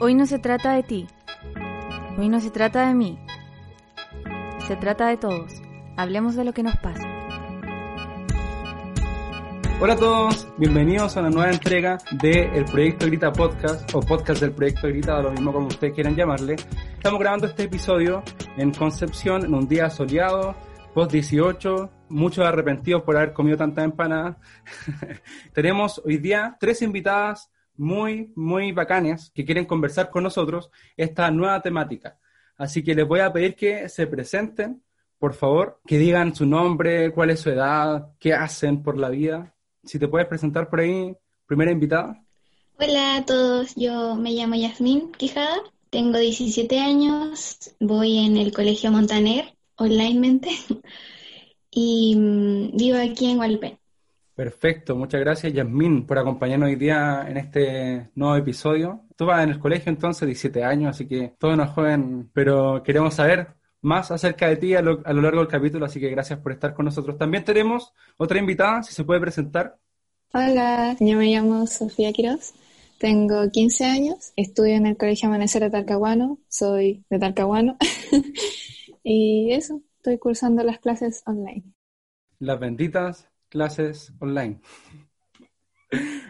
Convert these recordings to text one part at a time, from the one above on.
Hoy no se trata de ti. Hoy no se trata de mí. Se trata de todos. Hablemos de lo que nos pasa. Hola a todos, bienvenidos a una nueva entrega del Proyecto Grita Podcast o podcast del Proyecto Grita, lo mismo como ustedes quieran llamarle. Estamos grabando este episodio en Concepción en un día soleado, post 18, muchos arrepentidos por haber comido tanta empanada. Tenemos hoy día tres invitadas muy, muy bacanes que quieren conversar con nosotros esta nueva temática. Así que les voy a pedir que se presenten, por favor, que digan su nombre, cuál es su edad, qué hacen por la vida. Si te puedes presentar por ahí, primera invitada. Hola a todos, yo me llamo Yasmín Quijada, tengo 17 años, voy en el Colegio Montaner, onlinemente, y mm, vivo aquí en Gualpén. Perfecto, muchas gracias Yasmín por acompañarnos hoy día en este nuevo episodio. Tú vas en el colegio entonces, 17 años, así que todo nos joven, pero queremos saber más acerca de ti a lo, largo del capítulo, así que gracias por estar con nosotros. También tenemos otra invitada, si se puede presentar. Hola, yo me llamo Sofía Quiroz, tengo 15 años, estudio en el Colegio Amanecer de Talcahuano, soy de Talcahuano y eso, estoy cursando las clases online. Las benditas clases online.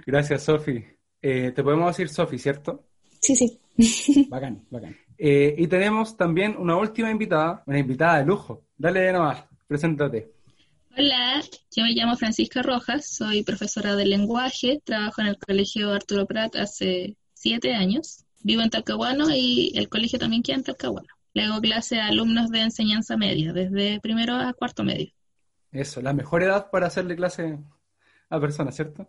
Gracias, Sofi. Eh, te podemos decir Sofi, ¿cierto? Sí, sí. Bacán, bacán. Eh, y tenemos también una última invitada, una invitada de lujo. Dale nomás, preséntate. Hola, yo me llamo Francisca Rojas, soy profesora de lenguaje, trabajo en el Colegio Arturo Prat hace siete años, vivo en Talcahuano y el colegio también queda en Talcahuano. Le hago clase a alumnos de enseñanza media, desde primero a cuarto medio. Eso, la mejor edad para hacerle clase a personas, ¿cierto?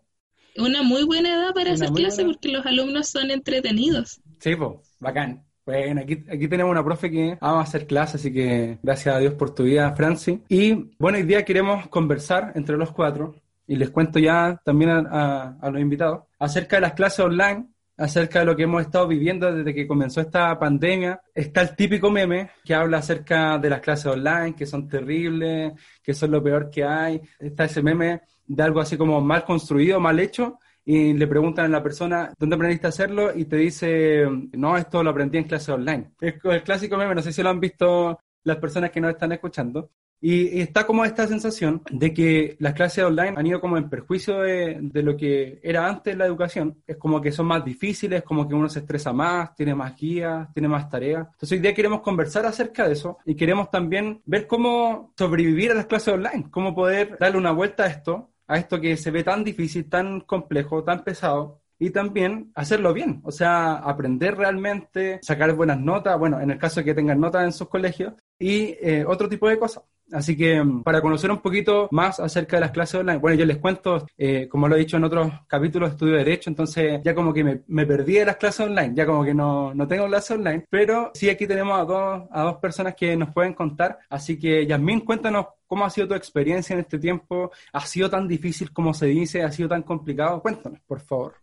Una muy buena edad para hacer clase porque los alumnos son entretenidos. Sí, bacán. Bueno, aquí, aquí tenemos una profe que ama hacer clase, así que gracias a Dios por tu vida, Franci. Y bueno, hoy día queremos conversar entre los cuatro, y les cuento ya también a los invitados, acerca de las clases online acerca de lo que hemos estado viviendo desde que comenzó esta pandemia. Está el típico meme que habla acerca de las clases online, que son terribles, que son lo peor que hay. Está ese meme de algo así como mal construido, mal hecho, y le preguntan a la persona, ¿dónde aprendiste a hacerlo? Y te dice, no, esto lo aprendí en clase online. Es el clásico meme, no sé si lo han visto las personas que nos están escuchando. Y, está como esta sensación de que las clases online han ido como en perjuicio de, lo que era antes la educación. Es como que son más difíciles, como que uno se estresa más, tiene más guías, tiene más tareas. Entonces hoy día queremos conversar acerca de eso y queremos también ver cómo sobrevivir a las clases online, cómo poder darle una vuelta a esto, a esto que se ve tan difícil, tan complejo, tan pesado, y también hacerlo bien, o sea, aprender realmente, sacar buenas notas, bueno, en el caso de que tengan notas en sus colegios, y eh, otro tipo de cosas. Así que mm, para conocer un poquito más acerca de las clases online, bueno, yo les cuento, eh, como lo he dicho en otros capítulos, estudio Derecho, entonces ya como que me, perdí de las clases online, ya como que no, no tengo clases online, pero sí aquí tenemos a dos, a dos personas que nos pueden contar. Así que, Yasmín, cuéntanos cómo ha sido tu experiencia en este tiempo. ¿Ha sido tan difícil como se dice? ¿Ha sido tan complicado? Cuéntanos, por favor.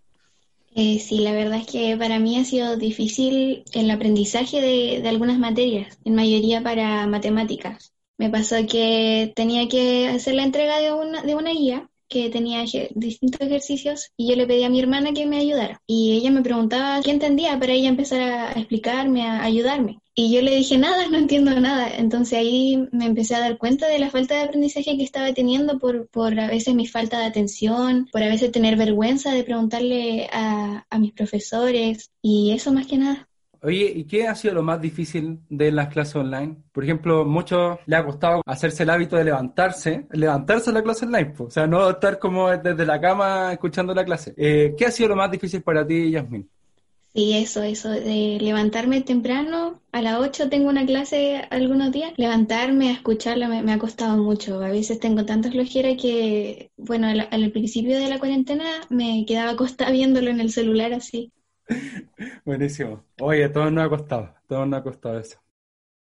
Eh, sí, la verdad es que para mí ha sido difícil el aprendizaje de, de algunas materias, en mayoría para matemáticas. Me pasó que tenía que hacer la entrega de una, de una guía que tenía distintos ejercicios y yo le pedí a mi hermana que me ayudara. Y ella me preguntaba qué entendía para ella empezar a explicarme, a ayudarme. Y yo le dije, nada, no entiendo nada. Entonces ahí me empecé a dar cuenta de la falta de aprendizaje que estaba teniendo por, por a veces mi falta de atención, por a veces tener vergüenza de preguntarle a, a mis profesores y eso más que nada. Oye, ¿y qué ha sido lo más difícil de las clases online? Por ejemplo, muchos le ha costado hacerse el hábito de levantarse, levantarse a la clase online, o sea, no estar como desde la cama escuchando la clase. Eh, ¿Qué ha sido lo más difícil para ti, Yasmin? Sí, eso, eso, de levantarme temprano, a las 8 tengo una clase algunos días, levantarme a escucharla me, ha costado mucho. A veces tengo tanta flojera que, bueno, al, principio de la cuarentena me quedaba acostada viéndolo en el celular así. Buenísimo. Oye, todos nos ha costado, todos nos ha costado eso.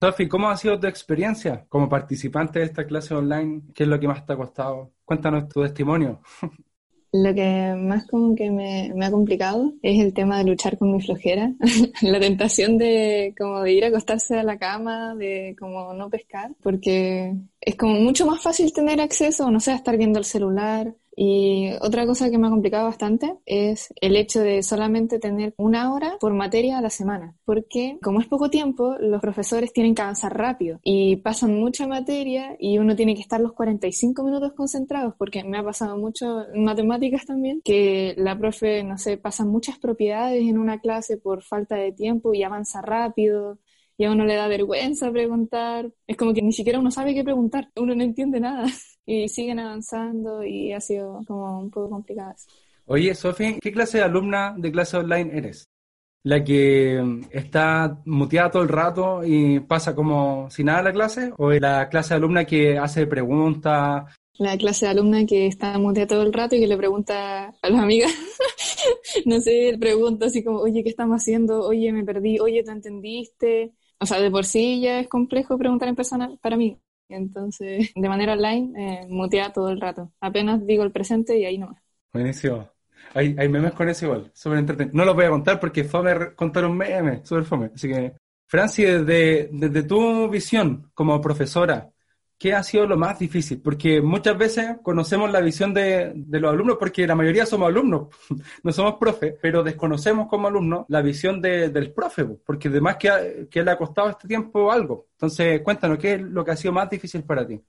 Sofi, ¿cómo ha sido tu experiencia como participante de esta clase online? ¿Qué es lo que más te ha costado? Cuéntanos tu testimonio. Lo que más como que me, ha complicado es el tema de luchar con mi flojera, la tentación de como de ir a acostarse a la cama, de como no pescar, porque es como mucho más fácil tener acceso, no sé, a estar viendo el celular, y otra cosa que me ha complicado bastante es el hecho de solamente tener una hora por materia a la semana, porque como es poco tiempo, los profesores tienen que avanzar rápido y pasan mucha materia y uno tiene que estar los 45 minutos concentrados, porque me ha pasado mucho en matemáticas también, que la profe, no sé, pasa muchas propiedades en una clase por falta de tiempo y avanza rápido y a uno le da vergüenza preguntar. Es como que ni siquiera uno sabe qué preguntar, uno no entiende nada. Y siguen avanzando y ha sido como un poco complicado. Oye, Sofía, ¿qué clase de alumna de clase online eres? ¿La que está muteada todo el rato y pasa como si nada la clase? ¿O la clase de alumna que hace preguntas? La clase de alumna que está muteada todo el rato y que le pregunta a las amigas, no sé, pregunta así como, oye, ¿qué estamos haciendo? Oye, me perdí, oye, ¿te entendiste? O sea, de por sí ya es complejo preguntar en persona para mí. Entonces, de manera online, eh, mutea todo el rato. Apenas digo el presente y ahí no. Buenísimo. Hay, hay memes con eso igual, súper entretenido. No lo voy a contar porque fome contar un meme, súper fome. Así que, Franci, desde, desde tu visión como profesora, ¿qué ha sido lo más difícil? Porque muchas veces conocemos la visión de, los alumnos, porque la mayoría somos alumnos, no somos profes, pero desconocemos como alumnos la visión del profe, porque además que le ha costado este tiempo algo. Entonces, cuéntanos, ¿qué es lo que ha sido más difícil para ti?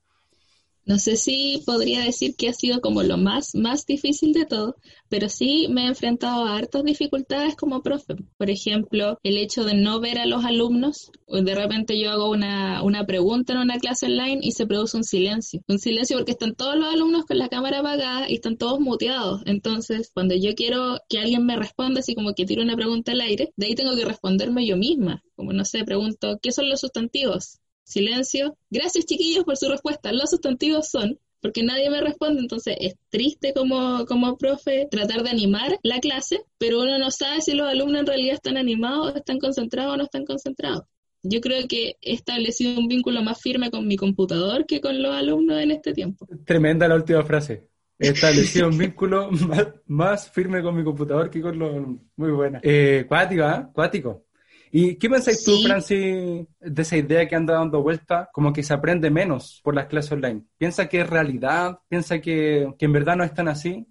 No sé si podría decir que ha sido como lo más, más difícil de todo, pero sí me he enfrentado a hartas dificultades como profe. Por ejemplo, el hecho de no ver a los alumnos. De repente yo hago una, una pregunta en una clase online y se produce un silencio. Un silencio porque están todos los alumnos con la cámara apagada y están todos muteados. Entonces, cuando yo quiero que alguien me responda, así como que tiro una pregunta al aire, de ahí tengo que responderme yo misma. Como no sé, pregunto, ¿qué son los sustantivos? Silencio. Gracias chiquillos por su respuesta. Los sustantivos son, porque nadie me responde, entonces es triste como, como profe tratar de animar la clase, pero uno no sabe si los alumnos en realidad están animados, están concentrados o no están concentrados. Yo creo que he establecido un vínculo más firme con mi computador que con los alumnos en este tiempo. Tremenda la última frase. He establecido un vínculo más, firme con mi computador que con los alumnos. Muy buena. Eh, cuático, ¿ah? Cuático. ¿Y qué pensáis tú, Francis, de esa idea que anda dando vuelta, como que se aprende menos por las clases online? ¿Piensa que es realidad? ¿Piensa que, que en verdad no es tan así?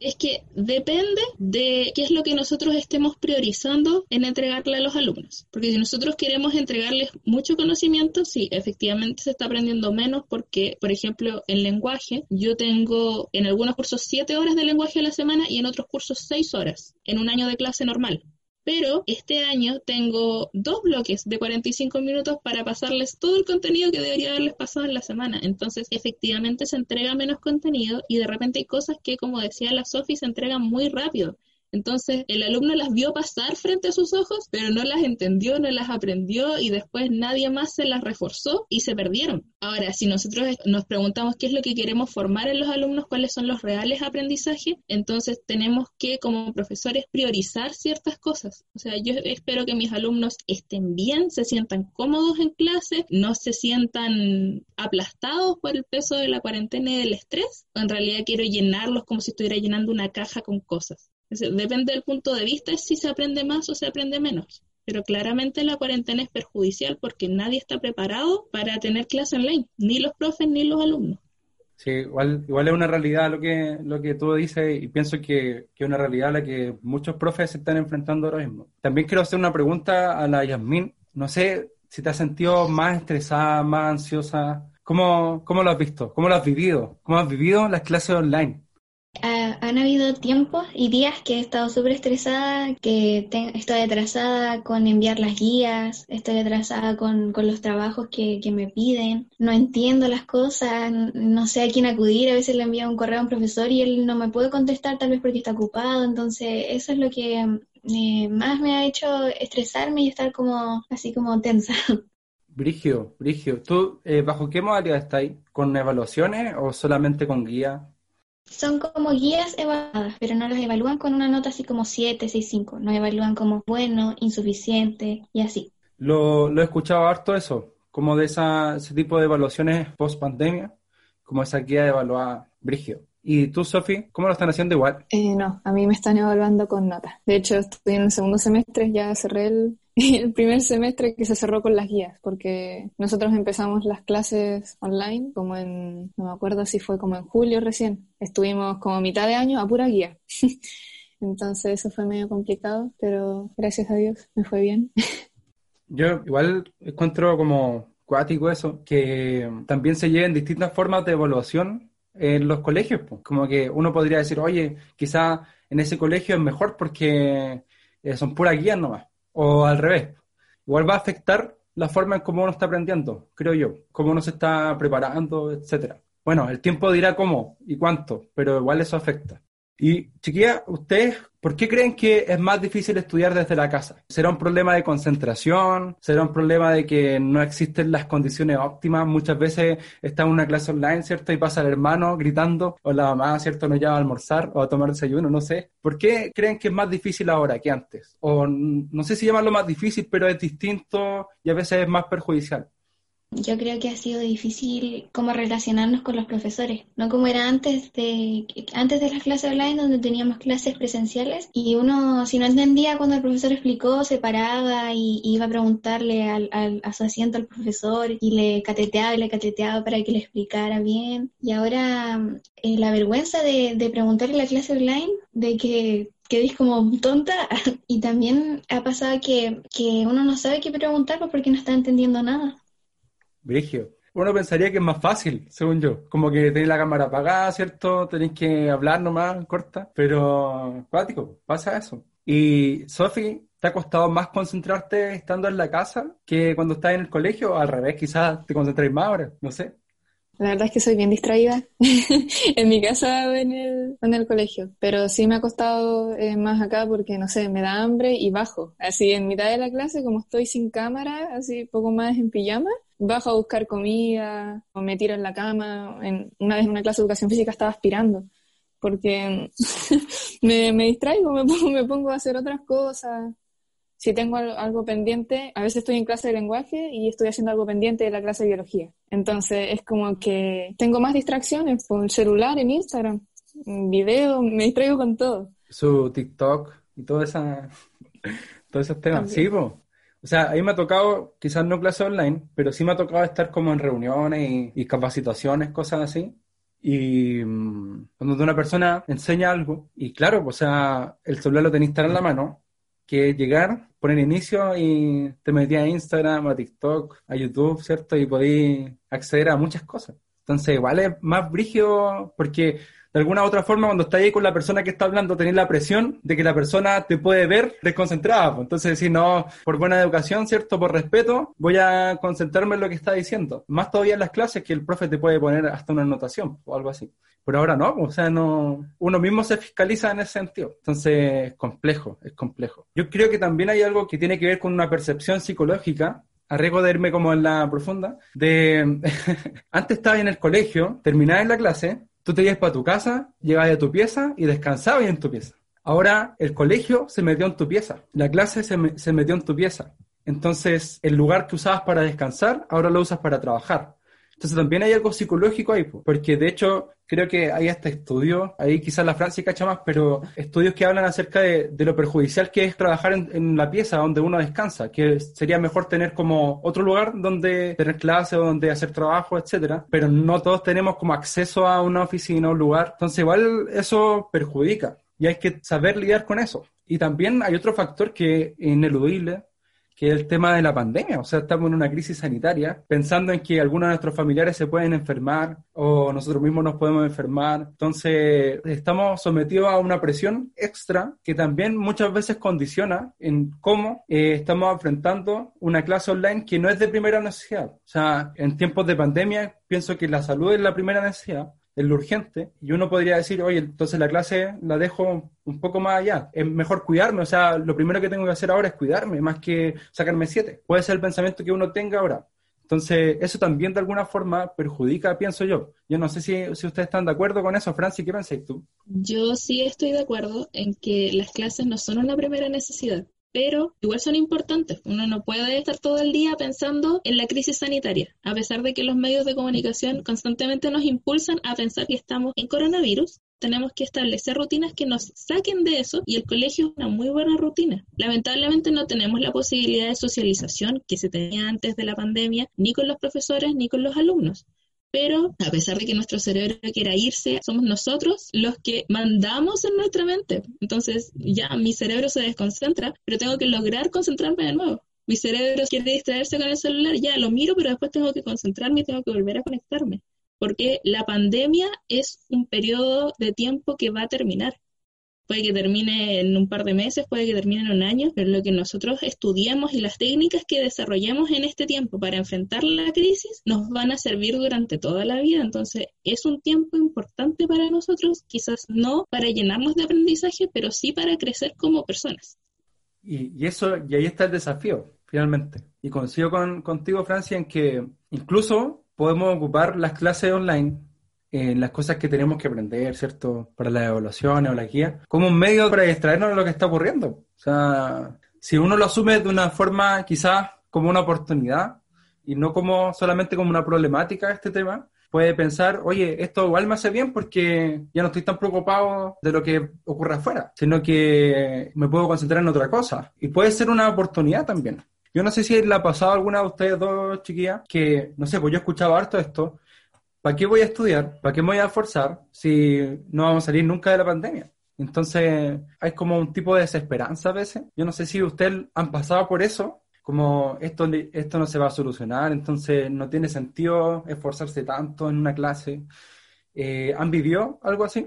Es que depende de qué es lo que nosotros estemos priorizando en entregarle a los alumnos. Porque si nosotros queremos entregarles mucho conocimiento, sí, efectivamente se está aprendiendo menos porque, por ejemplo, en lenguaje, yo tengo en algunos cursos siete horas de lenguaje a la semana y en otros cursos seis horas en un año de clase normal pero este año tengo dos bloques de 45 minutos para pasarles todo el contenido que debería haberles pasado en la semana. Entonces, efectivamente se entrega menos contenido y de repente hay cosas que, como decía la Sofi, se entregan muy rápido. Entonces, el alumno las vio pasar frente a sus ojos, pero no las entendió, no las aprendió y después nadie más se las reforzó y se perdieron. Ahora, si nosotros nos preguntamos qué es lo que queremos formar en los alumnos, cuáles son los reales aprendizajes, entonces tenemos que, como profesores, priorizar ciertas cosas. O sea, yo espero que mis alumnos estén bien, se sientan cómodos en clase, no se sientan aplastados por el peso de la cuarentena y del estrés. En realidad quiero llenarlos como si estuviera llenando una caja con cosas. Depende del punto de vista si se aprende más o se aprende menos. Pero claramente la cuarentena es perjudicial porque nadie está preparado para tener clase online, ni los profes ni los alumnos. Sí, igual, igual es una realidad lo que, lo que tú dices y pienso que, es una realidad a la que muchos profes se están enfrentando ahora mismo. También quiero hacer una pregunta a la Yasmin. No sé si te has sentido más estresada, más ansiosa. ¿Cómo, ¿Cómo lo has visto? ¿Cómo lo has vivido? ¿Cómo has vivido las clases online? Han habido tiempos y días que he estado súper estresada, que estoy atrasada con enviar las guías, estoy atrasada con, los trabajos que, me piden, no entiendo las cosas, no sé a quién acudir, a veces le envío un correo a un profesor y él no me puede contestar tal vez porque está ocupado, entonces eso es lo que eh, más me ha hecho estresarme y estar como así como tensa. Brigio, Brigio, ¿tú eh, bajo qué modalidad estás ahí? ¿Con evaluaciones o solamente con guía? Son como guías evaluadas, pero no las evalúan con una nota así como 7, 6, 5. Nos evalúan como bueno, insuficiente y así. Lo, lo he escuchado harto eso, como de ese tipo de evaluaciones post pandemia, como esa guía evaluada Brigio. ¿Y tú, Sofi, cómo lo están haciendo igual? Eh, no, a mí me están evaluando con notas. De hecho, estoy en el segundo semestre, ya cerré el, el primer semestre que se cerró con las guías, porque nosotros empezamos las clases online como en, no me acuerdo si fue como en julio recién. Estuvimos como mitad de año a pura guía. Entonces eso fue medio complicado, pero gracias a Dios me fue bien. Yo igual encuentro como cuático eso, que también se lleven distintas formas de evaluación en los colegios. pues. Como que uno podría decir, oye, quizá en ese colegio es mejor porque eh, son puras guías nomás. O al revés. Igual va a afectar la forma en cómo uno está aprendiendo, creo yo. Cómo uno se está preparando, etcétera. Bueno, el tiempo dirá cómo y cuánto, pero igual eso afecta. Y chiquilla, ¿ustedes por qué creen que es más difícil estudiar desde la casa? ¿Será un problema de concentración? ¿Será un problema de que no existen las condiciones óptimas? Muchas veces está en una clase online, ¿cierto? Y pasa el hermano gritando, o la mamá, ¿cierto? Nos llama a almorzar o a tomar desayuno, no sé. ¿Por qué creen que es más difícil ahora que antes? O no sé si llamarlo más difícil, pero es distinto y a veces es más perjudicial. Yo creo que ha sido difícil como relacionarnos con los profesores, no como era antes de antes de las clases online donde teníamos clases presenciales y uno si no entendía cuando el profesor explicó se paraba y iba a preguntarle al, al- a su asiento al profesor y le cateteaba y le cateteaba para que le explicara bien y ahora eh, la vergüenza de, de preguntarle la clase online de que quedéis como tonta y también ha pasado que, que uno no sabe qué preguntar pues, porque no está entendiendo nada. Brigio. Uno pensaría que es más fácil, según yo. Como que tenéis la cámara apagada, ¿cierto? Tenéis que hablar nomás, corta. Pero, cuático, pasa eso. Y, Sofi, ¿te ha costado más concentrarte estando en la casa que cuando estás en el colegio? Al revés, quizás te concentréis más ahora, no sé. La verdad es que soy bien distraída en mi casa o en el, en el colegio, pero sí me ha costado eh, más acá porque, no sé, me da hambre y bajo. Así en mitad de la clase, como estoy sin cámara, así poco más en pijama, bajo a buscar comida o me tiro en la cama. En, una vez en una clase de educación física estaba aspirando porque me, me distraigo, me pongo, me pongo a hacer otras cosas. Si tengo al- algo pendiente, a veces estoy en clase de lenguaje y estoy haciendo algo pendiente de la clase de biología. Entonces es como que tengo más distracciones por el celular, en Instagram, en video, me distraigo con todo. Su TikTok y todo esa, todos esos temas. Sí, po. O sea, ahí me ha tocado, quizás no clase online, pero sí me ha tocado estar como en reuniones y, y capacitaciones, cosas así. Y mm, cuando una persona enseña algo, y claro, o sea, el celular lo tenés estar en la mano, que llegar, poner inicio y te metías a Instagram, a TikTok, a YouTube, ¿cierto? Y podías acceder a muchas cosas. Entonces, igual es más brígido porque de alguna u otra forma cuando estás ahí con la persona que está hablando tenés la presión de que la persona te puede ver desconcentrada. Entonces decir, no, por buena educación, ¿cierto? Por respeto, voy a concentrarme en lo que está diciendo. Más todavía en las clases que el profe te puede poner hasta una anotación o algo así. Pero ahora no, o sea, no, uno mismo se fiscaliza en ese sentido. Entonces, es complejo, es complejo. Yo creo que también hay algo que tiene que ver con una percepción psicológica a riesgo de irme como en la profunda, de antes estabas en el colegio, terminabas en la clase, tú te ibas para tu casa, llegabas a tu pieza y descansabas en tu pieza. Ahora el colegio se metió en tu pieza, la clase se, me- se metió en tu pieza. Entonces, el lugar que usabas para descansar, ahora lo usas para trabajar. Entonces también hay algo psicológico ahí, po, porque de hecho creo que hay hasta estudios, ahí quizás la Francia cacha más, pero estudios que hablan acerca de, lo perjudicial que es trabajar en, la pieza donde uno descansa, que sería mejor tener como otro lugar donde tener clases o donde hacer trabajo, etcétera, pero no todos tenemos como acceso a una oficina o lugar, entonces igual eso perjudica y hay que saber lidiar con eso. Y también hay otro factor que es ineludible, que es el tema de la pandemia. O sea, estamos en una crisis sanitaria, pensando en que algunos de nuestros familiares se pueden enfermar o nosotros mismos nos podemos enfermar. Entonces, estamos sometidos a una presión extra que también muchas veces condiciona en cómo eh, estamos enfrentando una clase online que no es de primera necesidad. O sea, en tiempos de pandemia, pienso que la salud es la primera necesidad. Es lo urgente, y uno podría decir, oye, entonces la clase la dejo un poco más allá, es mejor cuidarme, o sea, lo primero que tengo que hacer ahora es cuidarme, más que sacarme siete. Puede ser el pensamiento que uno tenga ahora. Entonces, eso también de alguna forma perjudica, pienso yo. Yo no sé si, si ustedes están de acuerdo con eso, Francis, ¿qué pensáis tú? Yo sí estoy de acuerdo en que las clases no son una primera necesidad pero igual son importantes. Uno no puede estar todo el día pensando en la crisis sanitaria, a pesar de que los medios de comunicación constantemente nos impulsan a pensar que estamos en coronavirus. Tenemos que establecer rutinas que nos saquen de eso y el colegio es una muy buena rutina. Lamentablemente no tenemos la posibilidad de socialización que se tenía antes de la pandemia, ni con los profesores ni con los alumnos pero a pesar de que nuestro cerebro quiera irse, somos nosotros los que mandamos en nuestra mente. Entonces ya mi cerebro se desconcentra, pero tengo que lograr concentrarme de nuevo. Mi cerebro quiere distraerse con el celular, ya lo miro, pero después tengo que concentrarme y tengo que volver a conectarme. Porque la pandemia es un periodo de tiempo que va a terminar puede que termine en un par de meses, puede que termine en un año, pero lo que nosotros estudiamos y las técnicas que desarrollemos en este tiempo para enfrentar la crisis nos van a servir durante toda la vida. Entonces, es un tiempo importante para nosotros, quizás no para llenarnos de aprendizaje, pero sí para crecer como personas. Y, eso, y ahí está el desafío, finalmente. Y coincido con, contigo, Francia, en que incluso podemos ocupar las clases online en las cosas que tenemos que aprender, ¿cierto? Para las evaluaciones o la guía, como un medio para distraernos de lo que está ocurriendo. O sea, si uno lo asume de una forma quizás como una oportunidad y no como solamente como una problemática este tema, puede pensar, oye, esto igual me hace bien porque ya no estoy tan preocupado de lo que ocurre afuera, sino que me puedo concentrar en otra cosa. Y puede ser una oportunidad también. Yo no sé si le ha pasado alguna de ustedes dos chiquillas que, no sé, pues yo he escuchado harto esto, ¿para qué voy a estudiar? ¿Para qué me voy a esforzar si no vamos a salir nunca de la pandemia? Entonces, hay como un tipo de desesperanza a veces. Yo no sé si ustedes han pasado por eso, como esto, esto no se va a solucionar, entonces no tiene sentido esforzarse tanto en una clase. Eh, ¿Han vivido algo así?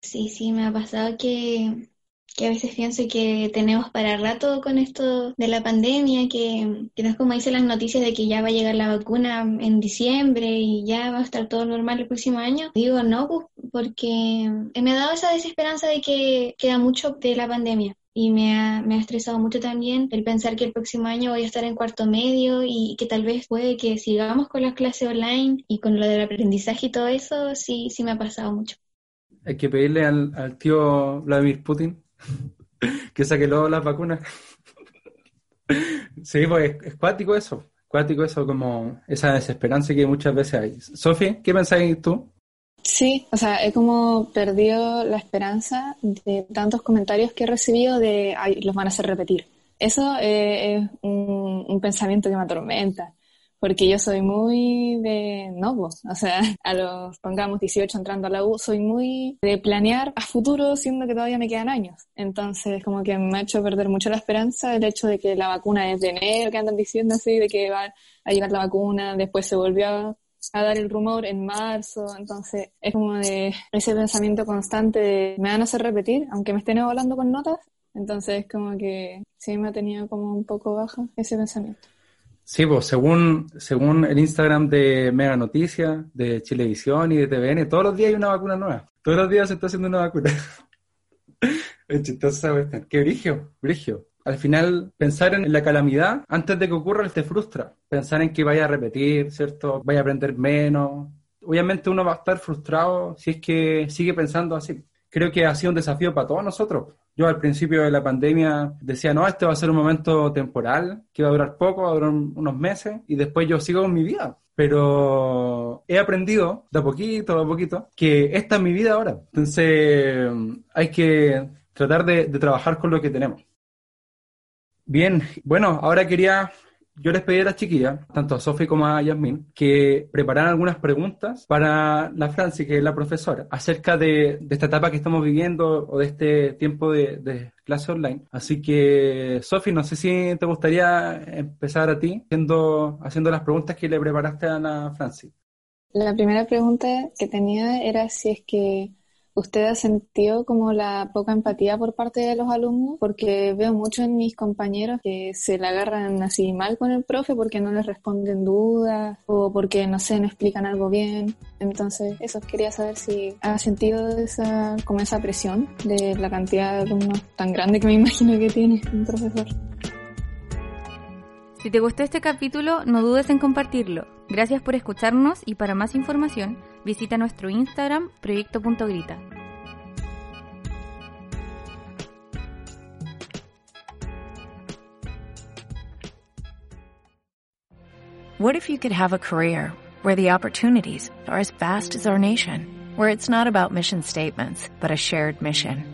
Sí, sí, me ha pasado que que a veces pienso que tenemos para rato con esto de la pandemia, que, que no es como dicen las noticias de que ya va a llegar la vacuna en diciembre y ya va a estar todo normal el próximo año. Digo no, pues, porque me ha dado esa desesperanza de que queda mucho de la pandemia. Y me ha, me ha estresado mucho también el pensar que el próximo año voy a estar en cuarto medio y que tal vez puede que sigamos con las clases online y con lo del aprendizaje y todo eso, sí, sí me ha pasado mucho. Hay que pedirle al, al tío Vladimir Putin que saque luego las vacunas. sí, pues es, cuático eso, cuático eso, como esa desesperanza que muchas veces hay. Sofi, ¿qué pensáis tú? Sí, o sea, he como perdido la esperanza de tantos comentarios que he recibido de, ay, los van a hacer repetir. Eso eh, es un, pensamiento que me atormenta porque yo soy muy de, no, o sea, a los, pongamos 18 entrando a la U, soy muy de planear a futuro, siendo que todavía me quedan años. Entonces, como que me ha hecho perder mucho la esperanza el hecho de que la vacuna es de enero, que andan diciendo así, de que va a llegar la vacuna, después se volvió a, dar el rumor en marzo, entonces es como de ese pensamiento constante de me van a hacer repetir, aunque me estén evaluando con notas, entonces como que sí me ha tenido como un poco baja ese pensamiento. Sí, pues según, según el Instagram de Mega Noticias, de Chilevisión y de TVN, todos los días hay una vacuna nueva. Todos los días se está haciendo una vacuna. es chistoso esa Qué brigio, brigio. Al final, pensar en la calamidad antes de que ocurra te frustra. Pensar en que vaya a repetir, ¿cierto? Vaya a aprender menos. Obviamente uno va a estar frustrado si es que sigue pensando así. Creo que ha sido un desafío para todos nosotros yo al principio de la pandemia decía, no, este va a ser un momento temporal, que va a durar poco, va a durar unos meses, y después yo sigo con mi vida. Pero he aprendido de a poquito, de a poquito, que esta es mi vida ahora. Entonces hay que tratar de, de trabajar con lo que tenemos. Bien, bueno, ahora quería yo les pedí a las chiquillas, tanto a Sofi como a Yasmin, que prepararan algunas preguntas para la Franci, que es la profesora, acerca de, esta etapa que estamos viviendo o de este tiempo de, clase online. Así que, Sofi, no sé si te gustaría empezar a ti haciendo, haciendo las preguntas que le preparaste a la Franci. La primera pregunta que tenía era si es que ¿Usted ha sentido como la poca empatía por parte de los alumnos? Porque veo mucho en mis compañeros que se la agarran así mal con el profe porque no les responden dudas o porque, no sé, no explican algo bien. Entonces, eso, quería saber si ha sentido esa, como esa presión de la cantidad de alumnos tan grande que me imagino que tiene un profesor. Si te gustó este capítulo, no dudes en compartirlo. Gracias por escucharnos y para más información, visita nuestro Instagram proyecto.grita. What if you could have a career where the opportunities are as vast as our nation, where it's not about mission statements, but a shared mission?